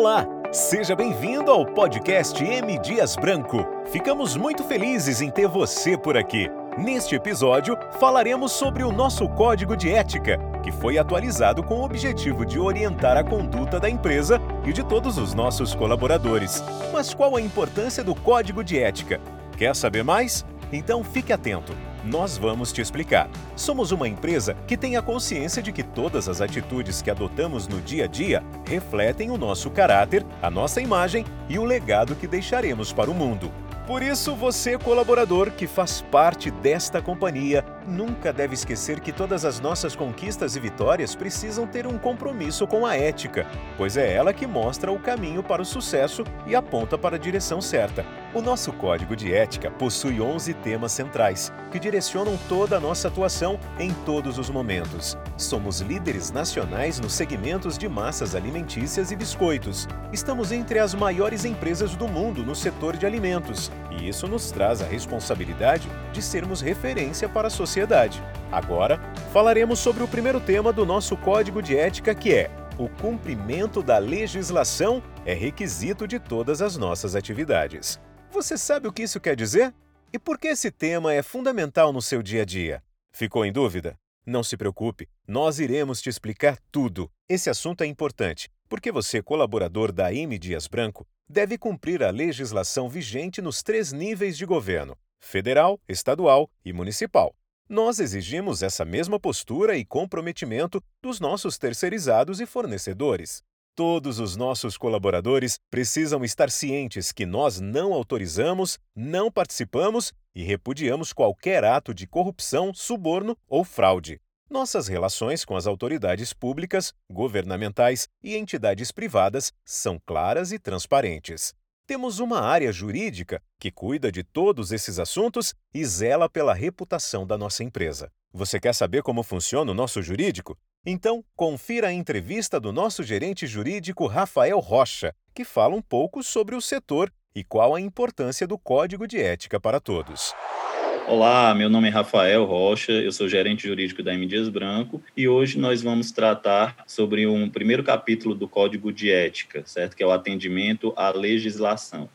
Olá, seja bem-vindo ao podcast M Dias Branco. Ficamos muito felizes em ter você por aqui. Neste episódio, falaremos sobre o nosso código de ética, que foi atualizado com o objetivo de orientar a conduta da empresa e de todos os nossos colaboradores. Mas qual a importância do código de ética? Quer saber mais? Então fique atento nós vamos te explicar. Somos uma empresa que tem a consciência de que todas as atitudes que adotamos no dia a dia refletem o nosso caráter, a nossa imagem e o legado que deixaremos para o mundo. Por isso, você, colaborador que faz parte desta companhia, nunca deve esquecer que todas as nossas conquistas e vitórias precisam ter um compromisso com a ética, pois é ela que mostra o caminho para o sucesso e aponta para a direção certa. O nosso código de ética possui 11 temas centrais, que direcionam toda a nossa atuação em todos os momentos. Somos líderes nacionais nos segmentos de massas alimentícias e biscoitos. Estamos entre as maiores empresas do mundo no setor de alimentos, e isso nos traz a responsabilidade de sermos referência para a sociedade. Agora, falaremos sobre o primeiro tema do nosso código de ética, que é o cumprimento da legislação é requisito de todas as nossas atividades. Você sabe o que isso quer dizer? E por que esse tema é fundamental no seu dia a dia? Ficou em dúvida? Não se preocupe, nós iremos te explicar tudo. Esse assunto é importante, porque você, colaborador da M Dias Branco, deve cumprir a legislação vigente nos três níveis de governo: federal, estadual e municipal. Nós exigimos essa mesma postura e comprometimento dos nossos terceirizados e fornecedores. Todos os nossos colaboradores precisam estar cientes que nós não autorizamos, não participamos e repudiamos qualquer ato de corrupção, suborno ou fraude. Nossas relações com as autoridades públicas, governamentais e entidades privadas são claras e transparentes. Temos uma área jurídica que cuida de todos esses assuntos e zela pela reputação da nossa empresa. Você quer saber como funciona o nosso jurídico? Então, confira a entrevista do nosso gerente jurídico Rafael Rocha, que fala um pouco sobre o setor e qual a importância do Código de Ética para todos. Olá, meu nome é Rafael Rocha, eu sou gerente jurídico da M. Dias Branco e hoje nós vamos tratar sobre um primeiro capítulo do Código de Ética, certo? Que é o atendimento à legislação.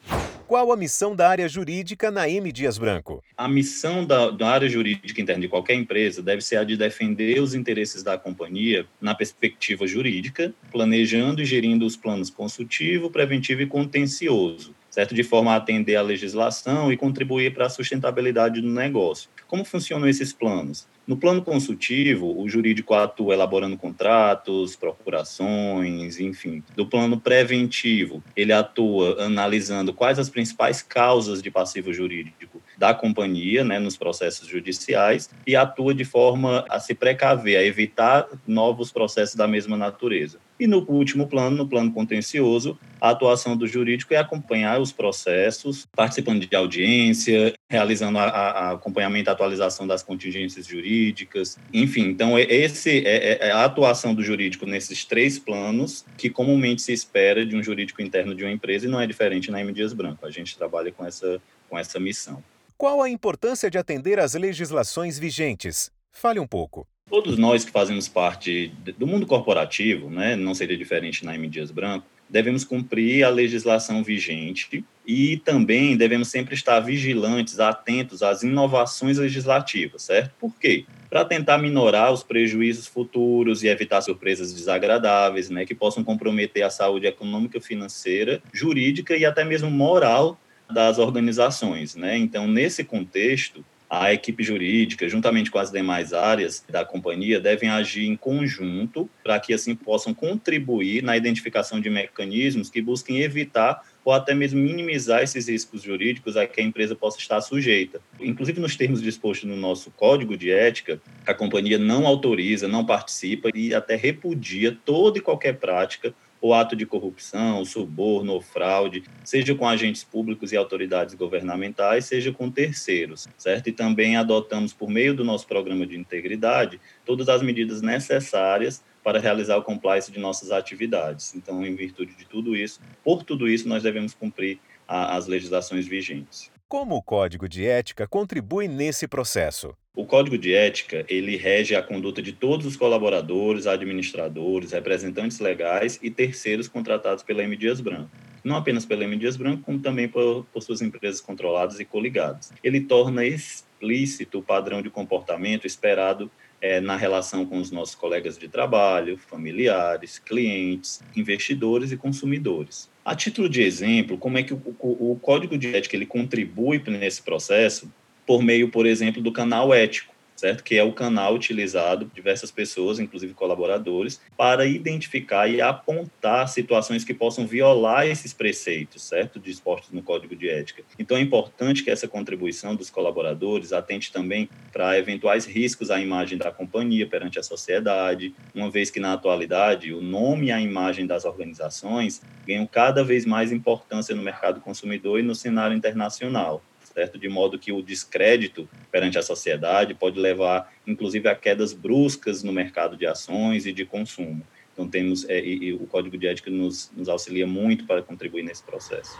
Qual a missão da área jurídica na M. Dias Branco? A missão da, da, área jurídica interna de qualquer empresa deve ser a de defender os interesses da companhia na perspectiva jurídica, planejando e gerindo os planos consultivo, preventivo e contencioso, certo? De forma a atender à legislação e contribuir para a sustentabilidade do negócio. Como funcionam esses planos? No plano consultivo, o jurídico atua elaborando contratos, procurações, enfim. Do plano preventivo, ele atua analisando quais as principais causas de passivo jurídico da companhia, né, nos processos judiciais, e atua de forma a se precaver, a evitar novos processos da mesma natureza. E no último plano, no plano contencioso, a atuação do jurídico é acompanhar os processos, participando de audiência, realizando a, a acompanhamento e atualização das contingências jurídicas, enfim. Então, esse é, é, é, a atuação do jurídico nesses três planos que comumente se espera de um jurídico interno de uma empresa e não é diferente na M. Dias Branco. A gente trabalha com essa, com essa missão. Qual a importância de atender às legislações vigentes? Fale um pouco. Todos nós que fazemos parte do mundo corporativo, né, não seria diferente na M. Dias Branco, devemos cumprir a legislação vigente e também devemos sempre estar vigilantes, atentos às inovações legislativas, certo? Por quê? Para tentar minorar os prejuízos futuros e evitar surpresas desagradáveis, né, que possam comprometer a saúde econômica, financeira, jurídica e até mesmo moral das organizações, né? Então, nesse contexto, a equipe jurídica, juntamente com as demais áreas da companhia, devem agir em conjunto para que assim possam contribuir na identificação de mecanismos que busquem evitar ou até mesmo minimizar esses riscos jurídicos a que a empresa possa estar sujeita. Inclusive, nos termos dispostos no nosso código de ética, a companhia não autoriza, não participa e até repudia toda e qualquer prática o ato de corrupção, suborno ou fraude, seja com agentes públicos e autoridades governamentais, seja com terceiros, certo? E também adotamos, por meio do nosso programa de integridade, todas as medidas necessárias para realizar o compliance de nossas atividades. Então, em virtude de tudo isso, por tudo isso, nós devemos cumprir a, as legislações vigentes. Como o código de ética contribui nesse processo? O código de ética, ele rege a conduta de todos os colaboradores, administradores, representantes legais e terceiros contratados pela M. Dias Branco. Não apenas pela M. Dias Branco, como também por, por suas empresas controladas e coligadas. Ele torna explícito o padrão de comportamento esperado é, na relação com os nossos colegas de trabalho, familiares, clientes, investidores e consumidores. A título de exemplo, como é que o, o, o código de ética ele contribui nesse processo por meio, por exemplo, do canal ético certo? Que é o canal utilizado por diversas pessoas, inclusive colaboradores, para identificar e apontar situações que possam violar esses preceitos, certo? Dispostos no Código de Ética. Então é importante que essa contribuição dos colaboradores atente também para eventuais riscos à imagem da companhia perante a sociedade, uma vez que na atualidade o nome e a imagem das organizações ganham cada vez mais importância no mercado consumidor e no cenário internacional certo? De modo que o descrédito perante a sociedade pode levar, inclusive, a quedas bruscas no mercado de ações e de consumo. Então, temos, é, e, e o Código de Ética nos, nos auxilia muito para contribuir nesse processo.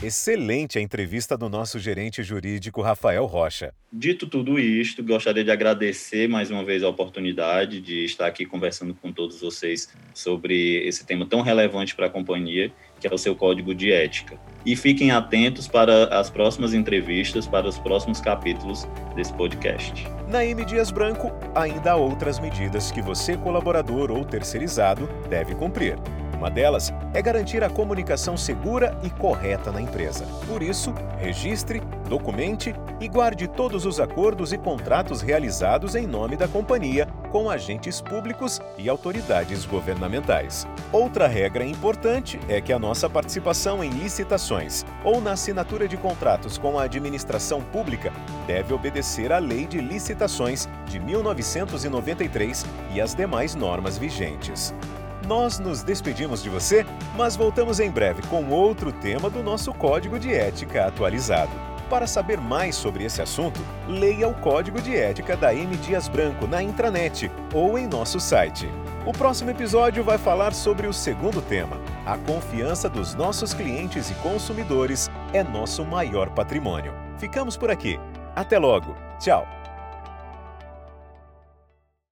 Excelente a entrevista do nosso gerente jurídico, Rafael Rocha. Dito tudo isto, gostaria de agradecer mais uma vez a oportunidade de estar aqui conversando com todos vocês sobre esse tema tão relevante para a companhia, que é o seu código de ética. E fiquem atentos para as próximas entrevistas, para os próximos capítulos desse podcast. Na M Dias Branco, ainda há outras medidas que você, colaborador ou terceirizado, deve cumprir. Uma delas é garantir a comunicação segura e correta na empresa. Por isso, registre, documente e guarde todos os acordos e contratos realizados em nome da companhia com agentes públicos e autoridades governamentais. Outra regra importante é que a nossa participação em licitações ou na assinatura de contratos com a administração pública deve obedecer à Lei de Licitações de 1993 e às demais normas vigentes. Nós nos despedimos de você, mas voltamos em breve com outro tema do nosso Código de Ética atualizado. Para saber mais sobre esse assunto, leia o Código de Ética da M. Dias Branco na intranet ou em nosso site. O próximo episódio vai falar sobre o segundo tema. A confiança dos nossos clientes e consumidores é nosso maior patrimônio. Ficamos por aqui. Até logo. Tchau.